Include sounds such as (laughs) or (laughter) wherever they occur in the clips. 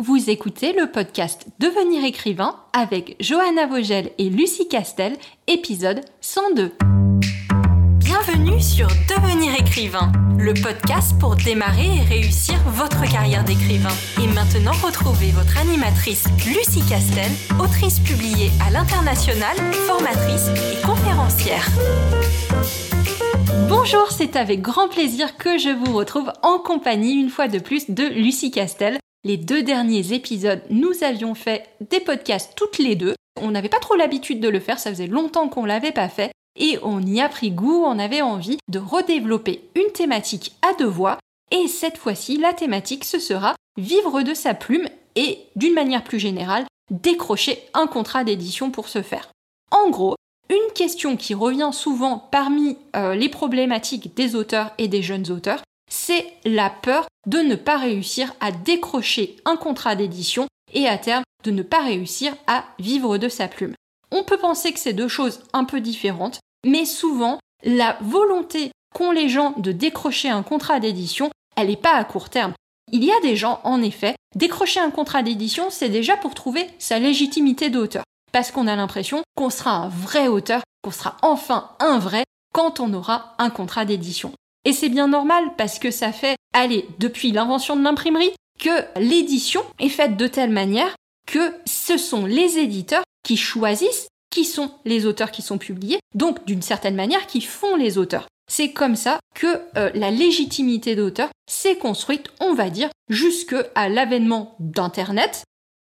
vous écoutez le podcast Devenir écrivain avec Johanna Vogel et Lucie Castel, épisode 102. Bienvenue sur Devenir écrivain, le podcast pour démarrer et réussir votre carrière d'écrivain. Et maintenant, retrouvez votre animatrice Lucie Castel, autrice publiée à l'international, formatrice et conférencière. Bonjour, c'est avec grand plaisir que je vous retrouve en compagnie une fois de plus de Lucie Castel. Les deux derniers épisodes, nous avions fait des podcasts toutes les deux. On n'avait pas trop l'habitude de le faire, ça faisait longtemps qu'on l'avait pas fait. Et on y a pris goût, on avait envie de redévelopper une thématique à deux voix. Et cette fois-ci, la thématique, ce sera vivre de sa plume et, d'une manière plus générale, décrocher un contrat d'édition pour ce faire. En gros, une question qui revient souvent parmi euh, les problématiques des auteurs et des jeunes auteurs, c'est la peur de ne pas réussir à décrocher un contrat d'édition et à terme de ne pas réussir à vivre de sa plume. On peut penser que c'est deux choses un peu différentes, mais souvent la volonté qu'ont les gens de décrocher un contrat d'édition, elle n'est pas à court terme. Il y a des gens, en effet, décrocher un contrat d'édition, c'est déjà pour trouver sa légitimité d'auteur parce qu'on a l'impression qu'on sera un vrai auteur, qu'on sera enfin un vrai quand on aura un contrat d'édition. Et c'est bien normal parce que ça fait, allez, depuis l'invention de l'imprimerie, que l'édition est faite de telle manière que ce sont les éditeurs qui choisissent qui sont les auteurs qui sont publiés, donc d'une certaine manière qui font les auteurs. C'est comme ça que euh, la légitimité d'auteur s'est construite, on va dire, jusqu'à l'avènement d'Internet,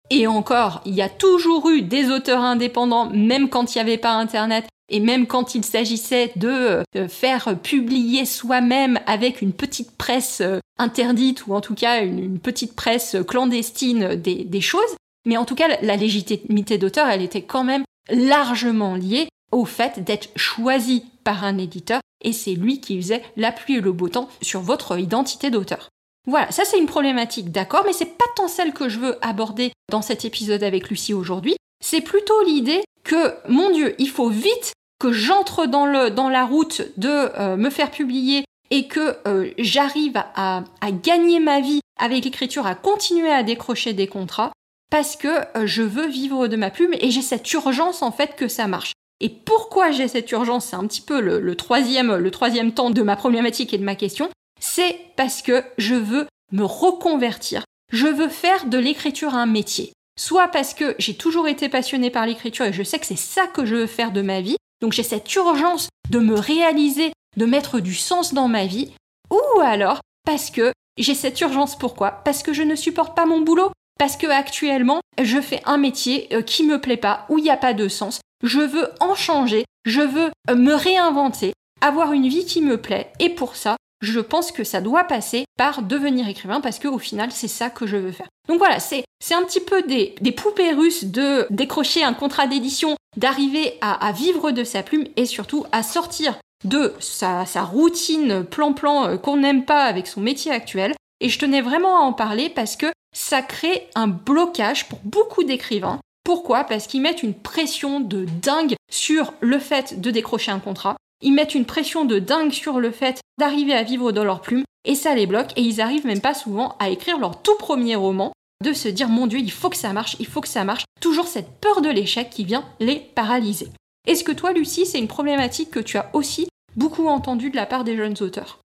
et encore, il y a toujours eu des auteurs indépendants, même quand il n'y avait pas Internet, et même quand il s'agissait de euh, faire publier soi-même avec une petite presse euh, interdite, ou en tout cas une, petite presse clandestine des, choses. Mais en tout cas, la légitimité d'auteur, elle était quand même largement liée au fait d'être choisi par un éditeur, et c'est lui qui faisait la pluie et le beau temps sur votre identité d'auteur. Voilà, ça c'est une problématique, d'accord, mais c'est pas tant celle que je veux aborder dans cet épisode avec Lucie aujourd'hui. C'est plutôt l'idée que, mon Dieu, il faut vite que j'entre dans, dans la route de euh, me faire publier et que euh, j'arrive à, gagner ma vie avec l'écriture, à continuer à décrocher des contrats, parce que euh, je veux vivre de ma plume et j'ai cette urgence en fait que ça marche. Et pourquoi j'ai cette urgence C'est un petit peu le, troisième, le troisième temps de ma problématique et de ma question c'est parce que je veux me reconvertir. Je veux faire de l'écriture un métier. Soit parce que j'ai toujours été passionnée par l'écriture et je sais que c'est ça que je veux faire de ma vie. Donc j'ai cette urgence de me réaliser, de mettre du sens dans ma vie. Ou alors parce que j'ai cette urgence pourquoi? Parce que je ne supporte pas mon boulot. Parce que actuellement, je fais un métier euh, qui me plaît pas, où il n'y a pas de sens. Je veux en changer, je veux euh, me réinventer, avoir une vie qui me plaît. Et pour ça, je pense que ça doit passer par devenir écrivain parce qu'au final, c'est ça que je veux faire. Donc voilà, c'est, c'est un petit peu des, des poupées russes de décrocher un contrat d'édition, d'arriver à, vivre de sa plume et surtout à sortir de sa, sa routine plan-plan euh, qu'on n'aime pas avec son métier actuel. Et je tenais vraiment à en parler parce que ça crée un blocage pour beaucoup d'écrivains. Pourquoi? Parce qu'ils mettent une pression de dingue sur le fait de décrocher un contrat ils mettent une pression de dingue sur le fait d'arriver à vivre dans leur plume, et ça les bloque, et ils arrivent même pas souvent à écrire leur tout premier roman, de se dire mon dieu, il faut que ça marche, il faut que ça marche, toujours cette peur de l'échec qui vient les paralyser. Est-ce que toi, Lucie, c'est une problématique que tu as aussi beaucoup entendue de la part des jeunes auteurs?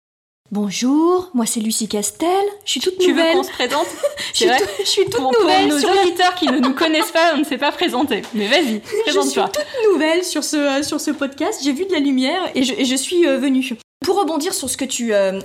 Bonjour, moi c'est Lucie Castel, je suis toute nouvelle. Tu veux qu'on se présente? (laughs) Je, suis je suis toute nouvelle. Pour nos auditeurs qui ne nous connaissent pas, on ne s'est pas présenté. Mais vas-y, présente-toi. Je suis toute nouvelle sur ce, euh, sur ce podcast, j'ai vu de la lumière et je, je suis euh, venue. Pour rebondir sur ce que tu, euh,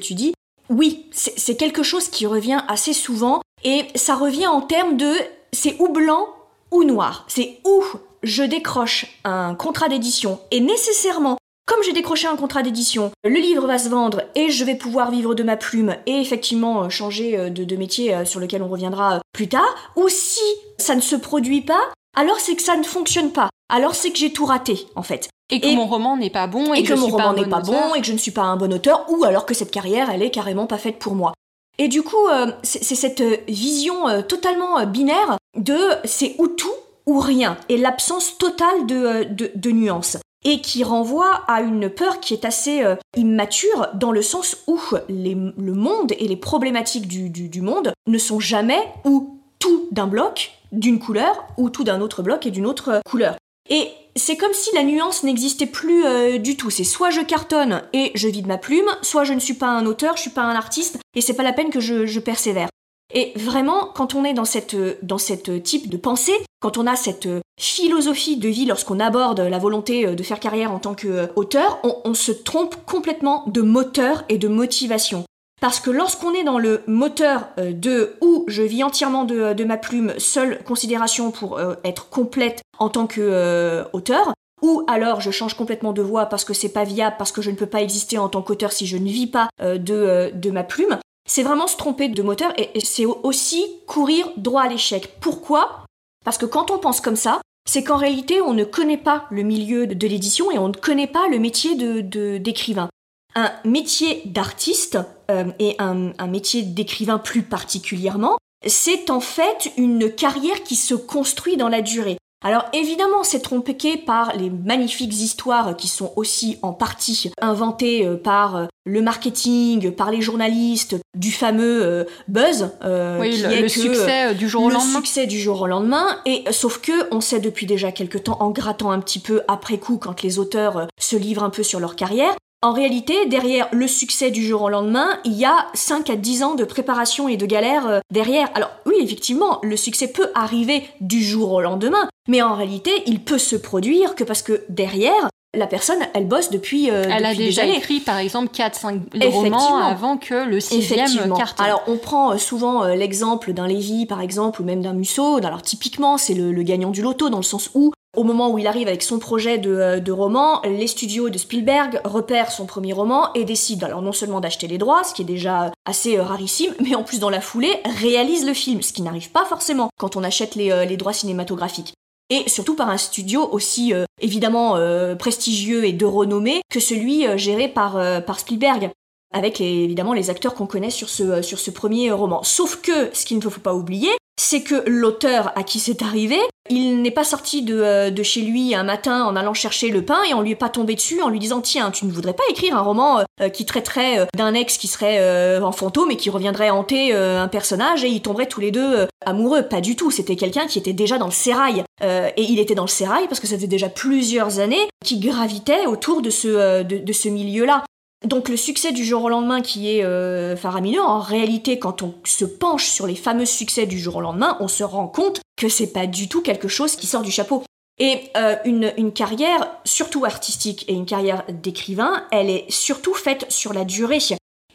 tu dis, oui, c'est quelque chose qui revient assez souvent et ça revient en termes de c'est ou blanc ou noir. C'est où je décroche un contrat d'édition et nécessairement comme j'ai décroché un contrat d'édition, le livre va se vendre et je vais pouvoir vivre de ma plume et effectivement euh, changer euh, de, métier euh, sur lequel on reviendra plus tard. Ou si ça ne se produit pas, alors c'est que ça ne fonctionne pas. Alors c'est que j'ai tout raté en fait. Et que mon roman n'est pas bon et, que, mon roman n'est pas bon et que je ne suis pas un bon auteur ou alors que cette carrière elle est carrément pas faite pour moi. Et du coup, c'est cette vision totalement binaire de c'est ou tout ou rien et l'absence totale de, de, de nuances. et qui renvoie à une peur qui est assez euh, immature dans le sens où le monde et les problématiques du, monde ne sont jamais ou tout d'un bloc, d'une couleur, ou tout d'un autre bloc et d'une autre couleur. Et c'est comme si la nuance n'existait plus euh, du tout. C'est soit je cartonne et je vide ma plume, soit je ne suis pas un auteur, je suis pas un artiste, et c'est pas la peine que je persévère. Et vraiment, quand on est dans cette, dans cette type de pensée, quand on a cette philosophie de vie lorsqu'on aborde la volonté de faire carrière en tant qu'auteur, on, on se trompe complètement de moteur et de motivation. Parce que lorsqu'on est dans le moteur euh, de où je vis entièrement de, ma plume, seule considération pour euh, être complète en tant qu'auteur, euh, ou alors je change complètement de voix parce que c'est pas viable, parce que je ne peux pas exister en tant qu'auteur si je ne vis pas de, de ma plume, c'est vraiment se tromper de moteur et, c'est aussi courir droit à l'échec. Pourquoi? Parce que quand on pense comme ça, c'est qu'en réalité, on ne connaît pas le milieu de l'édition et on ne connaît pas le métier de d'écrivain. Un métier d'artiste euh, et un, un métier d'écrivain plus particulièrement, c'est en fait une carrière qui se construit dans la durée. Alors évidemment, c'est trompé par les magnifiques histoires qui sont aussi en partie inventées euh, par euh, le marketing, par les journalistes, du fameux euh, buzz, oui, qui le, est le succès du jour au lendemain. Le succès du jour au lendemain. Et sauf que on sait depuis déjà quelque temps, en grattant un petit peu après coup, quand les auteurs se livrent un peu sur leur carrière, en réalité, derrière le succès du jour au lendemain, il y a 5 à 10 ans de préparation et de galère euh, derrière. Alors oui, effectivement, le succès peut arriver du jour au lendemain, mais en réalité, il peut se produire que parce que derrière, la personne, elle bosse depuis. Euh, elle a déjà écrit, par exemple, 4-5 romans avant que le sixième carton. Alors, on prend euh, souvent l'exemple d'un Lévy, par exemple, ou même d'un Musso. Alors, typiquement, c'est le, gagnant du loto, dans le sens où au moment où il arrive avec son projet euh, de, roman, les studios de Spielberg repèrent son premier roman et décident alors non seulement d'acheter les droits, ce qui est déjà assez euh, rarissime, (laughs) mais en plus dans la foulée réalisent le film, ce qui n'arrive pas forcément quand on achète les, euh, droits cinématographiques. Et surtout par un studio aussi évidemment prestigieux et de renommée que celui géré par, Spielberg avec évidemment les acteurs qu'on connaît sur ce premier roman. Sauf que, ce qu'il ne faut pas oublier, c'est que l'auteur à qui c'est arrivé, il n'est pas sorti de, euh, de, chez lui un matin en allant chercher le pain et on lui est pas tombé dessus en lui disant tiens tu ne voudrais pas écrire un roman euh, qui traiterait euh, d'un ex qui serait en fantôme et qui reviendrait hanter un personnage et ils tomberaient tous les deux amoureux? Pas du tout. C'était quelqu'un qui était déjà dans le sérail et il était dans le sérail parce que ça faisait déjà plusieurs années qu'il gravitait autour de ce, de ce milieu là donc le succès du jour au lendemain qui est euh, faramineux, en réalité quand on se penche sur les fameux succès du jour au lendemain, on se rend compte que c'est pas du tout quelque chose qui sort du chapeau. Et euh, une, carrière, surtout artistique, et une carrière d'écrivain, elle est surtout faite sur la durée.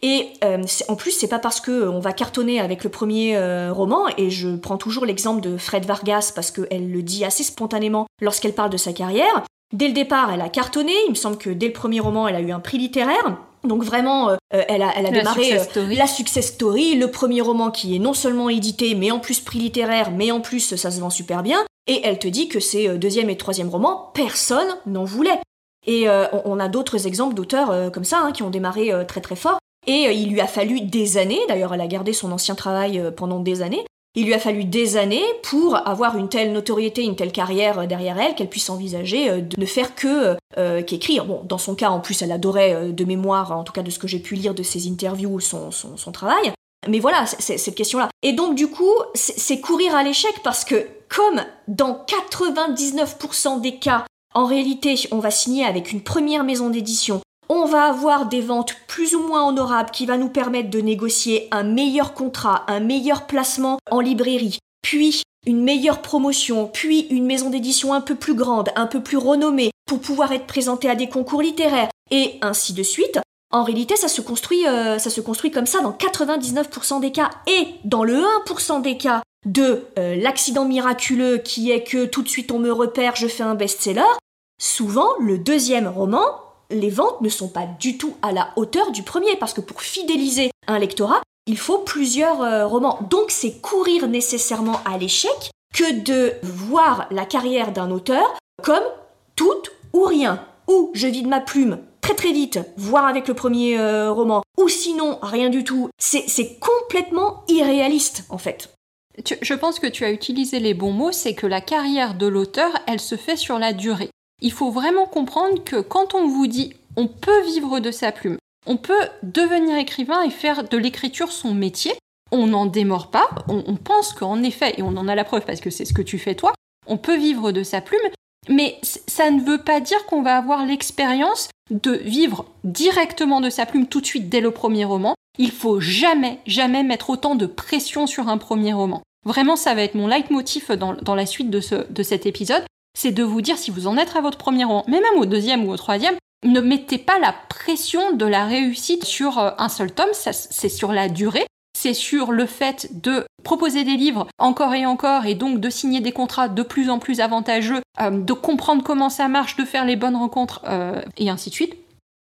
Et euh, en plus, c'est pas parce que on va cartonner avec le premier roman, et je prends toujours l'exemple de Fred Vargas parce qu'elle le dit assez spontanément lorsqu'elle parle de sa carrière, Dès le départ, elle a cartonné. Il me semble que dès le premier roman, elle a eu un prix littéraire. Donc vraiment, euh, euh, elle a, elle a démarré euh, la success story, le premier roman qui est non seulement édité, mais en plus prix littéraire, mais en plus ça se vend super bien. Et elle te dit que ses deuxième et troisième romans, personne n'en voulait. Et on, a d'autres exemples d'auteurs comme ça hein, qui ont démarré très très fort. Et il lui a fallu des années, d'ailleurs elle a gardé son ancien travail pendant des années, il lui a fallu des années pour avoir une telle notoriété, une telle carrière euh, derrière elle qu'elle puisse envisager euh, de ne faire que euh, qu'écrire. Bon, dans son cas, en plus, elle adorait de mémoire, en tout cas de ce que j'ai pu lire de ses interviews, son, son, son travail. Mais voilà, c'est cette question-là. Et donc, du coup, c'est courir à l'échec parce que, comme dans 99% des cas, en réalité, on va signer avec une première maison d'édition on va avoir des ventes plus ou moins honorables qui va nous permettre de négocier un meilleur contrat, un meilleur placement en librairie, puis une meilleure promotion, puis une maison d'édition un peu plus grande, un peu plus renommée, pour pouvoir être présenté à des concours littéraires, et ainsi de suite. En réalité, ça se construit, euh, ça se construit comme ça dans 99% des cas, et dans le 1% des cas de euh, l'accident miraculeux qui est que tout de suite on me repère, je fais un best-seller, souvent le deuxième roman les ventes ne sont pas du tout à la hauteur du premier, parce que pour fidéliser un lectorat, il faut plusieurs euh, romans. Donc c'est courir nécessairement à l'échec que de voir la carrière d'un auteur comme tout ou rien. Ou je vide ma plume très très vite, voire avec le premier euh, roman, ou sinon rien du tout. C'est complètement irréaliste en fait. je pense que tu as utilisé les bons mots, c'est que la carrière de l'auteur, elle se fait sur la durée. Il faut vraiment comprendre que quand on vous dit on peut vivre de sa plume, on peut devenir écrivain et faire de l'écriture son métier, on n'en démord pas, on, pense qu'en effet, et on en a la preuve parce que c'est ce que tu fais toi, on peut vivre de sa plume, mais ça ne veut pas dire qu'on va avoir l'expérience de vivre directement de sa plume tout de suite dès le premier roman. Il faut jamais, jamais mettre autant de pression sur un premier roman. Vraiment, ça va être mon leitmotiv dans, dans la suite de, ce, de cet épisode. C'est de vous dire si vous en êtes à votre premier roman, mais même au deuxième ou au troisième, ne mettez pas la pression de la réussite sur euh, un seul tome, c'est sur la durée c'est sur le fait de proposer des livres encore et encore et donc de signer des contrats de plus en plus avantageux, euh, de comprendre comment ça marche, de faire les bonnes rencontres euh, et ainsi de suite.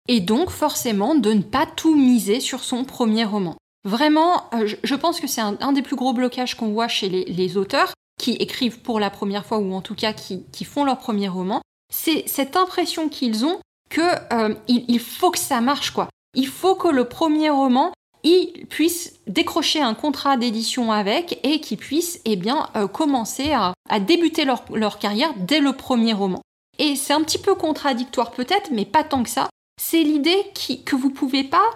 Et donc forcément de ne pas tout miser sur son premier roman. Vraiment, je pense que c'est un, des plus gros blocages qu'on voit chez les, auteurs qui écrivent pour la première fois ou en tout cas qui, font leur premier roman. C'est cette impression qu'ils ont que il faut que ça marche quoi. Il faut que le premier roman ils puissent décrocher un contrat d'édition avec et qu'ils puissent eh euh, commencer à, débuter leur, carrière dès le premier roman. Et c'est un petit peu contradictoire peut-être, mais pas tant que ça. C'est l'idée que vous pouvez pas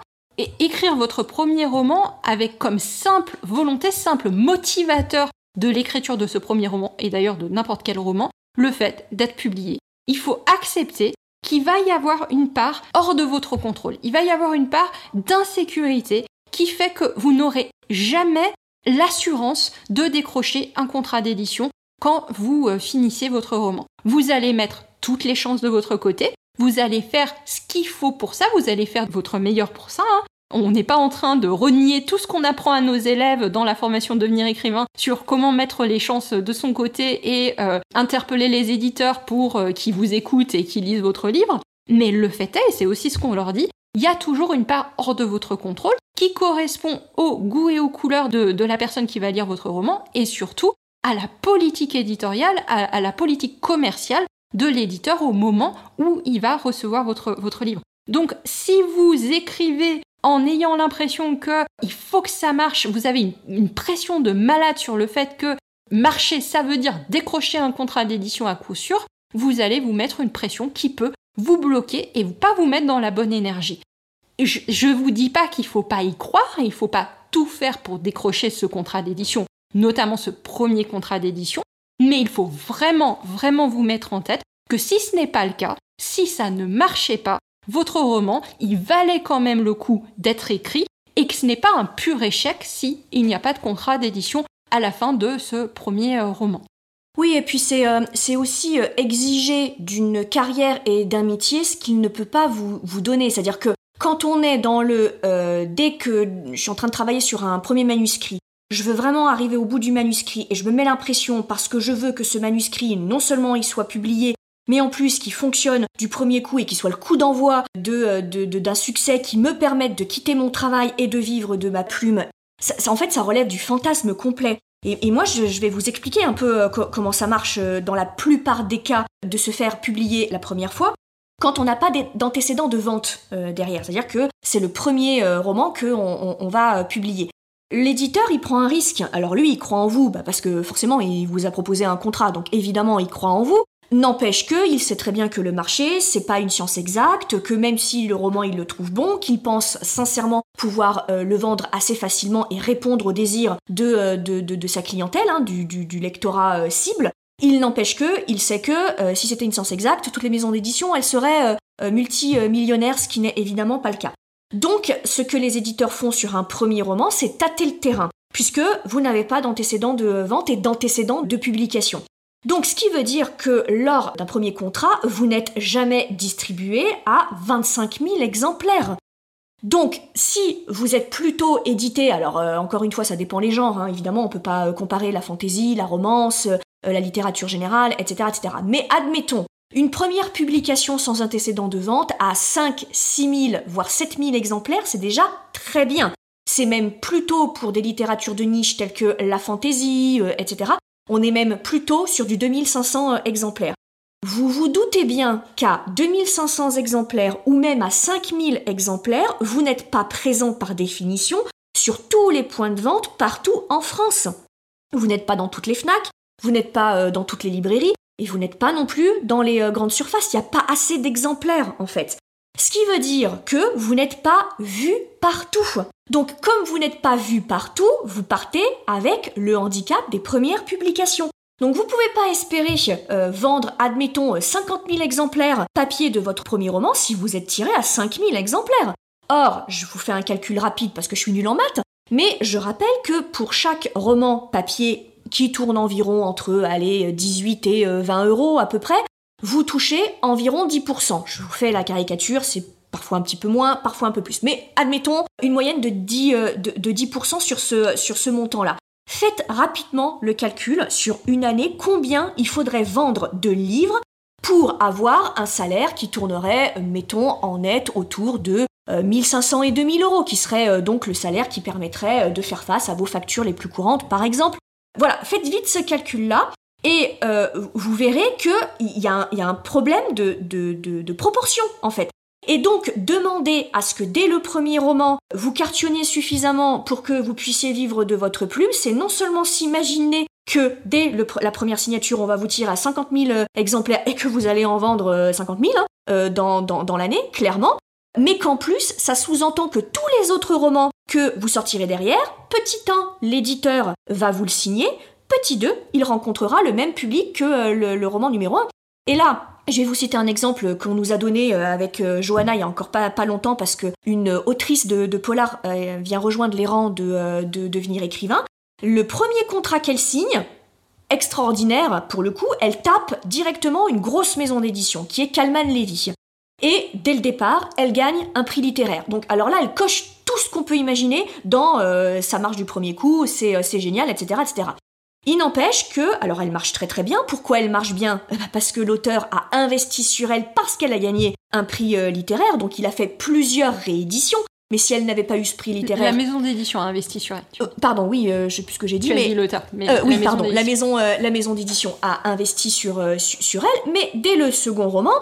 écrire votre premier roman avec comme simple volonté, simple motivateur de l'écriture de ce premier roman, et d'ailleurs de n'importe quel roman, le fait d'être publié. Il faut accepter qu'il va y avoir une part hors de votre contrôle. Il va y avoir une part d'insécurité qui fait que vous n'aurez jamais l'assurance de décrocher un contrat d'édition quand vous euh, finissez votre roman. Vous allez mettre toutes les chances de votre côté, vous allez faire ce qu'il faut pour ça, vous allez faire votre meilleur pour ça. Hein. On n'est pas en train de renier tout ce qu'on apprend à nos élèves dans la formation devenir écrivain sur comment mettre les chances de son côté et euh, interpeller les éditeurs pour euh, qu'ils vous écoutent et qu'ils lisent votre livre. Mais le fait est, et c'est aussi ce qu'on leur dit, il y a toujours une part hors de votre contrôle qui correspond au goût et aux couleurs de, la personne qui va lire votre roman et surtout à la politique éditoriale, à, la politique commerciale de l'éditeur au moment où il va recevoir votre, votre livre. Donc si vous écrivez en ayant l'impression que il faut que ça marche, vous avez une, pression de malade sur le fait que marcher, ça veut dire décrocher un contrat d'édition à coup sûr, vous allez vous mettre une pression qui peut vous bloquer et pas vous mettre dans la bonne énergie. Je, ne vous dis pas qu'il faut pas y croire, il faut pas tout faire pour décrocher ce contrat d'édition, notamment ce premier contrat d'édition, mais il faut vraiment, vraiment vous mettre en tête que si ce n'est pas le cas, si ça ne marchait pas, votre roman, il valait quand même le coup d'être écrit et que ce n'est pas un pur échec si il n'y a pas de contrat d'édition à la fin de ce premier euh, roman. Oui, et puis c'est euh, aussi euh, exiger d'une carrière et d'un métier ce qu'il ne peut pas vous, vous donner. C'est-à-dire que quand on est dans le dès que je suis en train de travailler sur un premier manuscrit, je veux vraiment arriver au bout du manuscrit et je me mets l'impression parce que je veux que ce manuscrit non seulement il soit publié, mais en plus qu'il fonctionne du premier coup et qu'il soit le coup d'envoi de, de, d'un succès qui me permette de quitter mon travail et de vivre de ma plume. Ça, en fait, ça relève du fantasme complet. Et, moi, je, vais vous expliquer un peu euh, comment ça marche euh, dans la plupart des cas de se faire publier la première fois quand on n'a pas d'antécédent de vente euh, derrière. C'est-à-dire que c'est le premier euh, roman qu'on on, va euh, publier. L'éditeur, il prend un risque. Alors lui, il croit en vous, bah, parce que forcément, il vous a proposé un contrat, donc évidemment, il croit en vous. N'empêche que, il sait très bien que le marché, c'est pas une science exacte, que même si le roman il le trouve bon, qu'il pense sincèrement pouvoir le vendre assez facilement et répondre aux désirs de, de, sa clientèle, hein, du, du, lectorat cible, il n'empêche que, il sait que, euh, si c'était une science exacte, toutes les maisons d'édition, elles seraient euh, euh, multimillionnaires, ce qui n'est évidemment pas le cas. Donc, ce que les éditeurs font sur un premier roman, c'est tâter le terrain, puisque vous n'avez pas d'antécédent de vente et d'antécédent de publication. Donc, ce qui veut dire que lors d'un premier contrat, vous n'êtes jamais distribué à 25 000 exemplaires. Donc, si vous êtes plutôt édité, alors encore une fois, ça dépend les genres, hein, évidemment, on peut pas comparer la fantaisie, la romance, euh, la littérature générale, etc.. Mais admettons, une première publication sans antécédent de vente à 5, 6 000, voire 7 000 exemplaires, c'est déjà très bien. C'est même plutôt pour des littératures de niche telles que la fantaisie, euh, etc. On est même plutôt sur du 2500 euh, exemplaires. Vous vous doutez bien qu'à 2500 exemplaires ou même à 5000 exemplaires, vous n'êtes pas présent par définition sur tous les points de vente partout en France. Vous n'êtes pas dans toutes les FNAC, vous n'êtes pas euh, dans toutes les librairies, Et vous n'êtes pas non plus dans les euh, grandes surfaces, il n'y a pas assez d'exemplaires en fait. Ce qui veut dire que vous n'êtes pas vu partout. Donc comme vous n'êtes pas vu partout, vous partez avec le handicap des premières publications. Donc vous ne pouvez pas espérer euh, vendre, admettons, 50 000 exemplaires papier de votre premier roman si vous êtes tiré à 5 000 exemplaires. Or, je vous fais un calcul rapide parce que je suis nul en maths, mais je rappelle que pour chaque roman papier qui tourne environ entre allez, 18 et 20 euh, euros à peu près, vous touchez environ 10%. Je vous fais la caricature, c'est parfois un petit peu moins, parfois un peu plus. Mais admettons une moyenne de 10%, euh, de, 10 sur ce, montant-là. Faites rapidement le calcul sur une année combien il faudrait vendre de livres pour avoir un salaire qui tournerait, mettons, en net autour de 1500 euh, et 2000 euros, qui serait euh, donc le salaire qui permettrait de faire face à vos factures les plus courantes, par exemple. Voilà, faites vite ce calcul-là. Et vous verrez qu'il y, a un problème de proportion, en fait. Et donc, demander à ce que dès le premier roman, vous cartonniez suffisamment pour que vous puissiez vivre de votre plume, c'est non seulement s'imaginer que dès la première signature, on va vous tirer à 50 000 euh, exemplaires et que vous allez en vendre 50 euh, 000 hein, euh, dans, dans l'année, clairement, mais qu'en plus, ça sous-entend que tous les autres romans que vous sortirez derrière, petit 1, l'éditeur va vous le signer, petit 2, il rencontrera le même public que le, le roman numéro 1. Et là, je vais vous citer un exemple qu'on nous a donné euh, avec euh, Johanna il y a encore pas, longtemps parce que une autrice de, polar euh, vient rejoindre les rangs de, de devenir écrivain. Le premier contrat qu'elle signe, extraordinaire pour le coup, elle tape directement une grosse maison d'édition qui est Calman Levy. Et dès le départ, elle gagne un prix littéraire. Donc alors là, elle coche tout ce qu'on peut imaginer dans ça marche du premier coup, c'est génial, etc., etc. Il n'empêche que, alors elle marche très très bien. Pourquoi elle marche bien? Eh ben, Parce que l'auteur a investi sur elle parce qu'elle a gagné un prix euh, littéraire, donc il a fait plusieurs rééditions. Mais si elle n'avait pas eu ce prix littéraire, la maison d'édition a investi sur elle. Euh, pardon, oui, euh, je sais plus ce que j'ai dit, tu mais as dit l'auteur. oui, pardon, la maison, la maison d'édition a investi sur sur elle. Mais dès le second roman,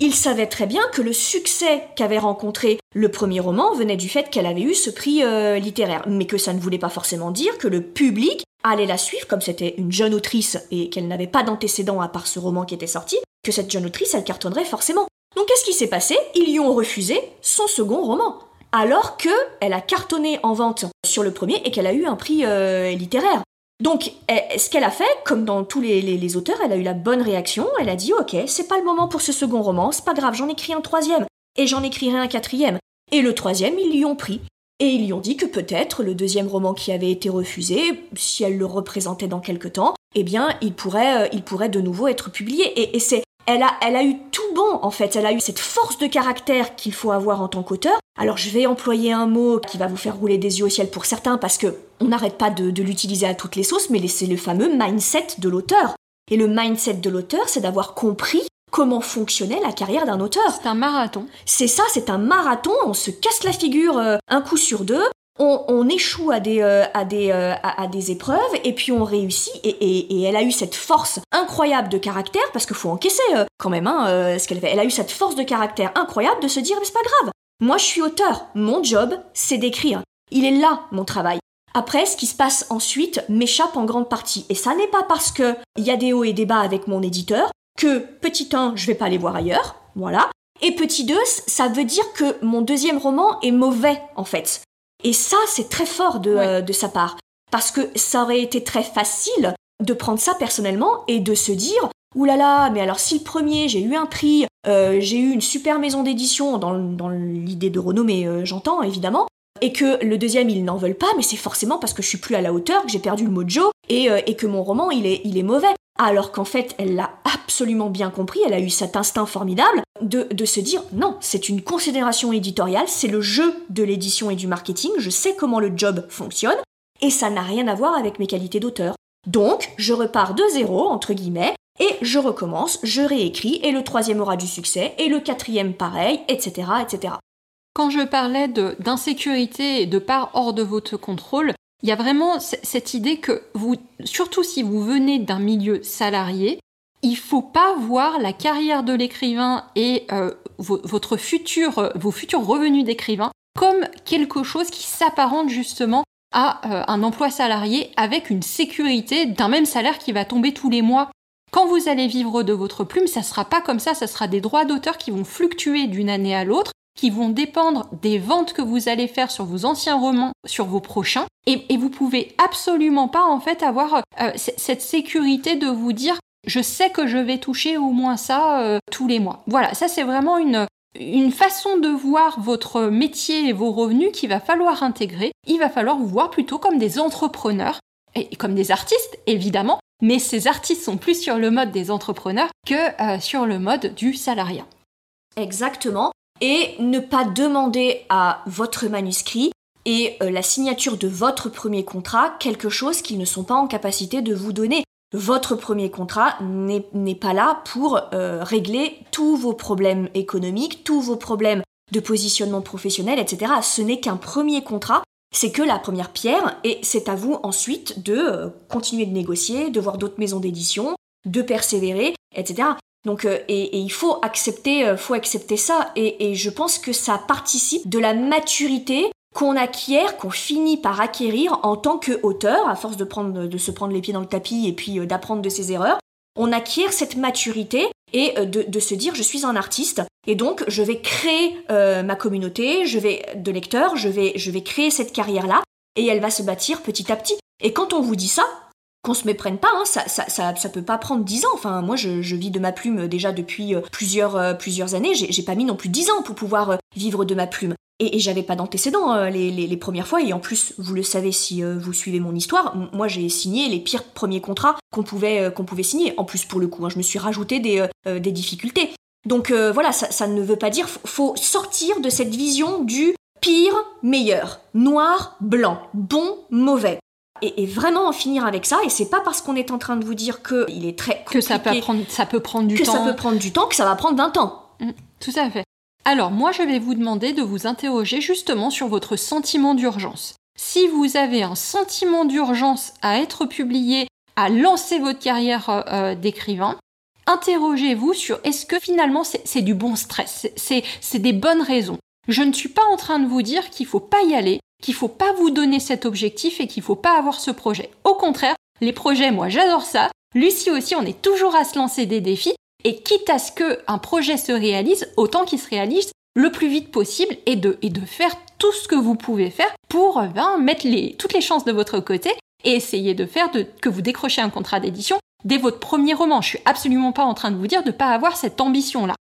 il savait très bien que le succès qu'avait rencontré le premier roman venait du fait qu'elle avait eu ce prix littéraire, mais que ça ne voulait pas forcément dire que le public allait la suivre, comme c'était une jeune autrice et qu'elle n'avait pas d'antécédent à part ce roman qui était sorti, que cette jeune autrice, elle cartonnerait forcément. Donc qu'est-ce qui s'est passé? Ils lui ont refusé son second roman, alors que elle a cartonné en vente sur le premier et qu'elle a eu un prix euh, littéraire. Donc, ce qu'elle a fait, comme dans tous les, les, auteurs, elle a eu la bonne réaction. Elle a dit Ok, c'est pas le moment pour ce second roman, c'est pas grave, j'en écris un troisième. Et j'en écrirai un quatrième. Et le troisième, ils lui ont pris. Et ils lui ont dit que peut-être le deuxième roman qui avait été refusé, si elle le représentait dans quelque temps, eh bien, il pourrait, euh, il pourrait de nouveau être publié. Et, c'est, elle a, elle a eu tout bon en fait. Elle a eu cette force de caractère qu'il faut avoir en tant qu'auteur. Alors, je vais employer un mot qui va vous faire rouler des yeux au ciel pour certains parce que on n'arrête pas de, de l'utiliser à toutes les sauces, mais c'est le fameux mindset de l'auteur. Et le mindset de l'auteur, c'est d'avoir compris comment fonctionnait la carrière d'un auteur. C'est un marathon. C'est ça, c'est un marathon, on se casse la figure euh, un coup sur deux, on, échoue à des, euh, à, des, euh, à, des épreuves et puis on réussit et, elle a eu cette force incroyable de caractère parce qu'il faut encaisser quand même hein, ce qu'elle fait. Elle a eu cette force de caractère incroyable de se dire mais c'est pas grave, moi je suis auteur, mon job c'est d'écrire. Il est là mon travail. Après, ce qui se passe ensuite m'échappe en grande partie. Et ça n'est pas parce qu'il y a des hauts et des bas avec mon éditeur, que petit 1, je vais pas aller voir ailleurs, voilà. Et petit 2, ça veut dire que mon deuxième roman est mauvais, en fait. Et ça, c'est très fort de, euh, de sa part. Parce que ça aurait été très facile de prendre ça personnellement et de se dire Ouh là là, mais alors si le premier, j'ai eu un prix, euh, j'ai eu une super maison d'édition dans, dans l'idée de renommée, euh, j'entends évidemment, et que le deuxième, ils n'en veulent pas, mais c'est forcément parce que je suis plus à la hauteur, que j'ai perdu le mojo, et, et que mon roman, il est, il est mauvais alors qu'en fait elle l'a absolument bien compris, elle a eu cet instinct formidable de, se dire non, c'est une considération éditoriale, c'est le jeu de l'édition et du marketing, je sais comment le job fonctionne, et ça n'a rien à voir avec mes qualités d'auteur. Donc, je repars de zéro, entre guillemets, et je recommence, je réécris, et le troisième aura du succès, et le quatrième pareil, etc. etc. Quand je parlais d'insécurité et de part hors de votre contrôle, il y a vraiment cette idée que vous, surtout si vous venez d'un milieu salarié, il faut pas voir la carrière de l'écrivain et euh, votre futur, vos futurs revenus d'écrivain comme quelque chose qui s'apparente justement à euh, un emploi salarié avec une sécurité d'un même salaire qui va tomber tous les mois. Quand vous allez vivre de votre plume, ça sera pas comme ça, ça sera des droits d'auteur qui vont fluctuer d'une année à l'autre, qui vont dépendre des ventes que vous allez faire sur vos anciens romans, sur vos prochains, et, et vous pouvez absolument pas en fait avoir euh, cette sécurité de vous dire je sais que je vais toucher au moins ça euh, tous les mois. Voilà, ça c'est vraiment une, une façon de voir votre métier et vos revenus qu'il va falloir intégrer. Il va falloir vous voir plutôt comme des entrepreneurs et comme des artistes, évidemment, mais ces artistes sont plus sur le mode des entrepreneurs que euh, sur le mode du salariat. Exactement. Et ne pas demander à votre manuscrit et euh, la signature de votre premier contrat quelque chose qu'ils ne sont pas en capacité de vous donner. Votre premier contrat n'est pas là pour euh, régler tous vos problèmes économiques, tous vos problèmes de positionnement professionnel, etc. Ce n'est qu'un premier contrat c'est que la première pierre et c'est à vous ensuite de euh, continuer de négocier, de voir d'autres maisons d'édition, de persévérer, etc. Donc euh, et, il faut accepter, faut accepter ça et, je pense que ça participe de la maturité qu'on acquiert, qu'on finit par acquérir en tant qu'auteur, à force de prendre, de se prendre les pieds dans le tapis et puis d'apprendre de ses erreurs. On acquiert cette maturité et de, de, se dire je suis un artiste et donc, je vais créer euh, ma communauté, je vais de lecteurs, je vais, je vais créer cette carrière-là, et elle va se bâtir petit à petit. Et quand on vous dit ça, qu'on se méprenne pas, hein, ça, ça, ça, peut pas prendre dix ans. Enfin, moi, je, je, vis de ma plume déjà depuis euh, plusieurs, euh, plusieurs années. J'ai pas mis non plus dix ans pour pouvoir vivre de ma plume. Et, et j'avais pas d'antécédents les, les, les, premières fois. Et en plus, vous le savez si vous suivez mon histoire, moi j'ai signé les pires premiers contrats qu'on pouvait, qu'on pouvait signer. En plus, pour le coup, hein, je me suis rajouté des, des difficultés. Donc euh, voilà, ça, ne veut pas dire, faut, faut sortir de cette vision du pire, meilleur, noir, blanc, bon, mauvais. Et, vraiment en finir avec ça, et c'est pas parce qu'on est en train de vous dire que il est très que ça peut prendre, ça peut prendre du que temps, ça peut prendre du temps, que ça va prendre 20 ans. Mm, tout à fait. Alors moi, je vais vous demander de vous interroger justement sur votre sentiment d'urgence. Si vous avez un sentiment d'urgence à être publié, à lancer votre carrière euh, d'écrivain, interrogez-vous sur est-ce que finalement c'est du bon stress, c'est des bonnes raisons. Je ne suis pas en train de vous dire qu'il faut pas y aller, qu'il faut pas vous donner cet objectif et qu'il faut pas avoir ce projet. Au contraire, les projets, moi j'adore ça. Lucie aussi, on est toujours à se lancer des défis et quitte à ce que un projet se réalise, autant qu'il se réalise le plus vite possible et de, faire tout ce que vous pouvez faire pour ben, mettre toutes les chances de votre côté et essayer de faire que vous décrochez un contrat d'édition dès votre premier roman. Je suis absolument pas en train de vous dire de ne pas avoir cette ambition-là.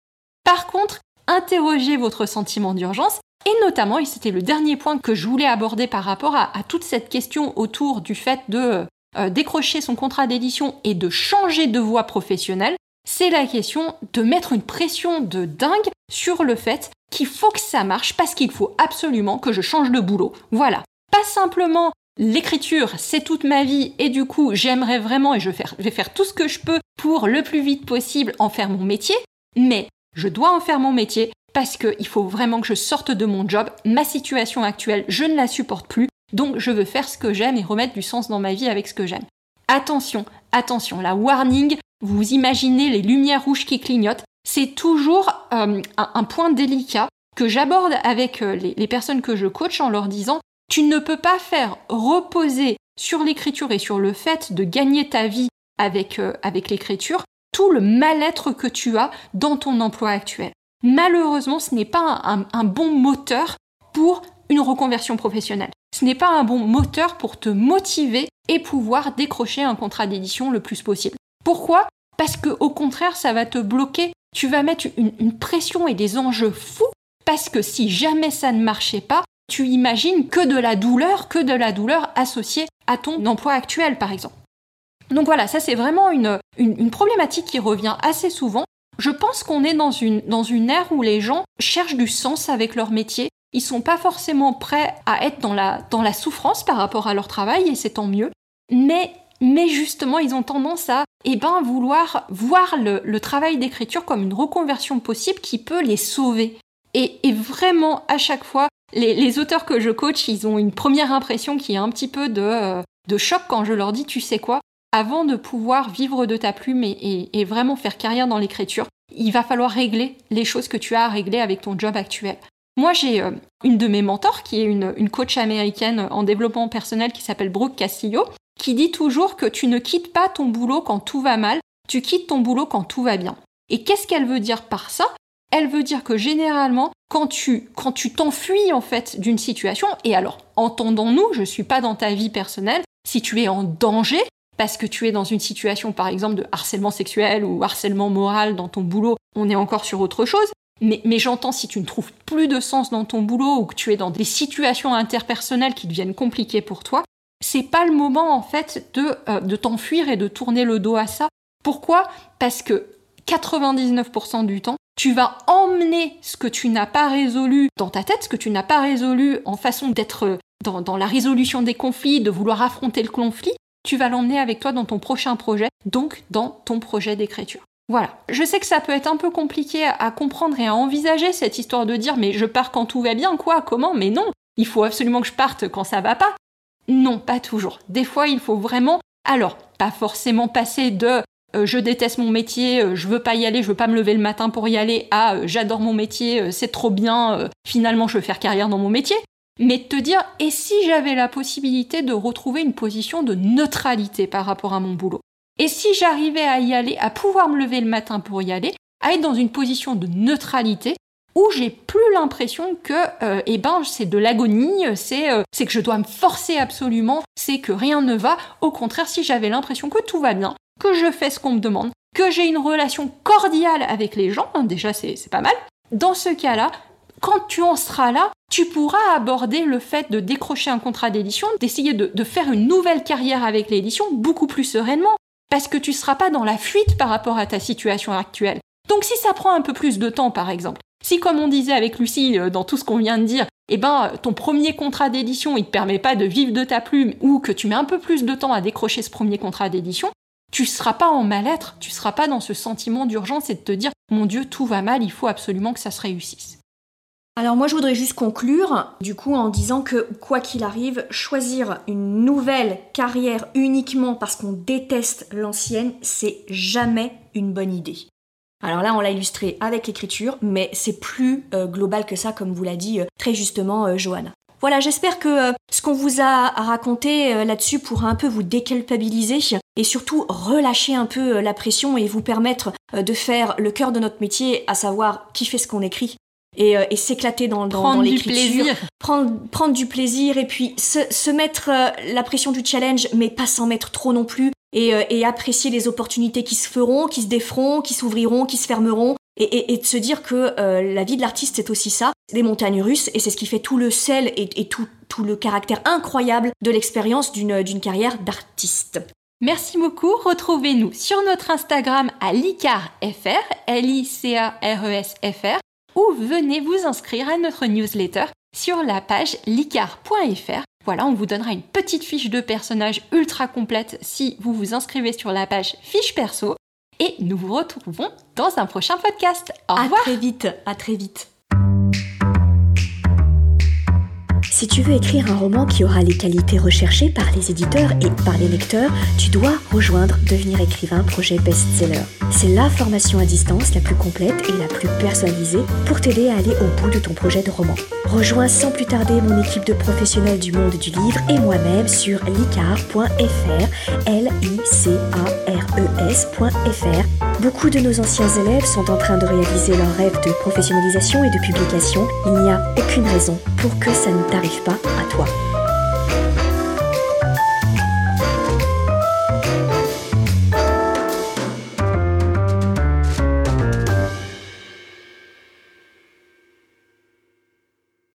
Par contre, interrogez votre sentiment d'urgence et notamment, et c'était le dernier point que je voulais aborder par rapport à, toute cette question autour du fait de euh, décrocher son contrat d'édition et de changer de voie professionnelle, c'est la question de mettre une pression de dingue sur le fait qu'il faut que ça marche parce qu'il faut absolument que je change de boulot. Voilà. Pas simplement l'écriture, c'est toute ma vie et du coup, j'aimerais vraiment et je vais, faire, tout ce que je peux pour le plus vite possible en faire mon métier, mais je dois en faire mon métier parce qu'il faut vraiment que je sorte de mon job. Ma situation actuelle, je ne la supporte plus, donc je veux faire ce que j'aime et remettre du sens dans ma vie avec ce que j'aime. Attention, attention, la warning, vous imaginez les lumières rouges qui clignotent, c'est toujours euh, un, point délicat que j'aborde avec euh, les personnes que je coach en leur disant tu ne peux pas faire reposer sur l'écriture et sur le fait de gagner ta vie avec, euh, avec l'écriture tout le mal-être que tu as dans ton emploi actuel. Malheureusement, ce n'est pas un, un bon moteur pour une reconversion professionnelle. Ce n'est pas un bon moteur pour te motiver et pouvoir décrocher un contrat d'édition le plus possible. Pourquoi? Parce que au contraire, ça va te bloquer. Tu vas mettre une, pression et des enjeux fous parce que si jamais ça ne marchait pas, tu imagines que de la douleur, que de la douleur associée à ton emploi actuel, par exemple. Donc voilà, ça c'est vraiment une, problématique qui revient assez souvent. Je pense qu'on est dans une, ère où les gens cherchent du sens avec leur métier. Ils sont pas forcément prêts à être dans la, dans la souffrance par rapport à leur travail, et c'est tant mieux. Mais, mais justement, ils ont tendance à eh ben, vouloir voir le, travail d'écriture comme une reconversion possible qui peut les sauver. Et, vraiment, à chaque fois, les, auteurs que je coach, ils ont une première impression qui est un petit peu de, euh, choc quand je leur dis, tu sais quoi, avant de pouvoir vivre de ta plume et, et, vraiment faire carrière dans l'écriture, il va falloir régler les choses que tu as à régler avec ton job actuel. Moi, j'ai euh, une de mes mentors qui est une, une coach américaine en développement personnel qui s'appelle Brooke Castillo, qui dit toujours que tu ne quittes pas ton boulot quand tout va mal, tu quittes ton boulot quand tout va bien. Et qu'est-ce qu'elle veut dire par ça? Elle veut dire que généralement, quand tu quand tu t'enfuis en fait d'une situation, et alors entendons-nous, je suis pas dans ta vie personnelle, si tu es en danger parce que tu es dans une situation par exemple de harcèlement sexuel ou harcèlement moral dans ton boulot, on est encore sur autre chose. Mais, mais j'entends si tu ne trouves plus de sens dans ton boulot ou que tu es dans des situations interpersonnelles qui deviennent compliquées pour toi, c'est pas le moment en fait de, euh, de t'enfuir et de tourner le dos à ça. Pourquoi? Parce que 99% du temps, tu vas emmener ce que tu n'as pas résolu dans ta tête, ce que tu n'as pas résolu en façon d'être dans, dans, la résolution des conflits, de vouloir affronter le conflit, tu vas l'emmener avec toi dans ton prochain projet, donc dans ton projet d'écriture. Voilà. Je sais que ça peut être un peu compliqué à comprendre et à envisager cette histoire de dire mais je pars quand tout va bien, quoi, comment? Mais non, il faut absolument que je parte quand ça va pas. Non, pas toujours. Des fois, il faut vraiment, alors, pas forcément passer de euh, je déteste mon métier, euh, je veux pas y aller, je veux pas me lever le matin pour y aller, à euh, j'adore mon métier, c'est trop bien, finalement je veux faire carrière dans mon métier. Mais te dire, et si j'avais la possibilité de retrouver une position de neutralité par rapport à mon boulot? Et si j'arrivais à y aller, à pouvoir me lever le matin pour y aller, à être dans une position de neutralité où j'ai plus l'impression que euh, eh ben c'est de l'agonie, c'est euh, c'est que je dois me forcer absolument, c'est que rien ne va. Au contraire, si j'avais l'impression que tout va bien, que je fais ce qu'on me demande, que j'ai une relation cordiale avec les gens, hein, déjà c'est pas mal. Dans ce cas-là, quand tu en seras là, tu pourras aborder le fait de décrocher un contrat d'édition, d'essayer de, de, faire une nouvelle carrière avec l'édition beaucoup plus sereinement, parce que tu seras pas dans la fuite par rapport à ta situation actuelle. Donc si ça prend un peu plus de temps, par exemple, si, comme on disait avec Lucie euh, dans tout ce qu'on vient de dire, eh ben, ton premier contrat d'édition, il te permet pas de vivre de ta plume ou que tu mets un peu plus de temps à décrocher ce premier contrat d'édition, tu seras pas en mal-être, tu seras pas dans ce sentiment d'urgence et de te dire, mon Dieu, tout va mal, il faut absolument que ça se réussisse. Alors moi je voudrais juste conclure du coup en disant que quoi qu'il arrive, choisir une nouvelle carrière uniquement parce qu'on déteste l'ancienne, c'est jamais une bonne idée. Alors là, on l'a illustré avec l'écriture, mais c'est plus euh, global que ça, comme vous l'a dit euh, très justement euh, Johanna. Voilà, j'espère que ce qu'on vous a raconté là-dessus pourra un peu vous déculpabiliser et surtout relâcher un peu la pression et vous permettre de faire le cœur de notre métier, à savoir kiffer ce qu'on écrit et, s'éclater dans, dans, l'écriture. Prendre, prendre du plaisir et puis se, se mettre la pression du challenge, mais pas s'en mettre trop non plus. Euh, et, apprécier les opportunités qui se feront, qui se déferont, qui s'ouvriront, qui se fermeront, et, de se dire que euh, la vie de l'artiste c'est aussi ça, des montagnes russes, et c'est ce qui fait tout le sel et, tout, tout le caractère incroyable de l'expérience d'une carrière d'artiste. Merci beaucoup. Retrouvez-nous sur notre Instagram à licarfr, L-I-C-A-R-E-S-F-R, ou venez vous inscrire à notre newsletter sur la page licar.fr voilà, on vous donnera une petite fiche de personnage ultra complète si vous vous inscrivez sur la page fiche perso. Et nous vous retrouvons dans un prochain podcast. Au revoir. À très vite. À très vite. Si tu veux écrire un roman qui aura les qualités recherchées par les éditeurs et par les lecteurs, tu dois rejoindre Devenir écrivain projet best-seller. C'est la formation à distance la plus complète et la plus personnalisée pour t'aider à aller au bout de ton projet de roman. Rejoins sans plus tarder mon équipe de professionnels du monde du livre et moi-même sur licar.fr, l i c a r e s.fr Beaucoup de nos anciens élèves sont en train de réaliser leur rêve de professionnalisation et de publication. Il n'y a aucune raison pour que ça ne t'arrive pas à toi.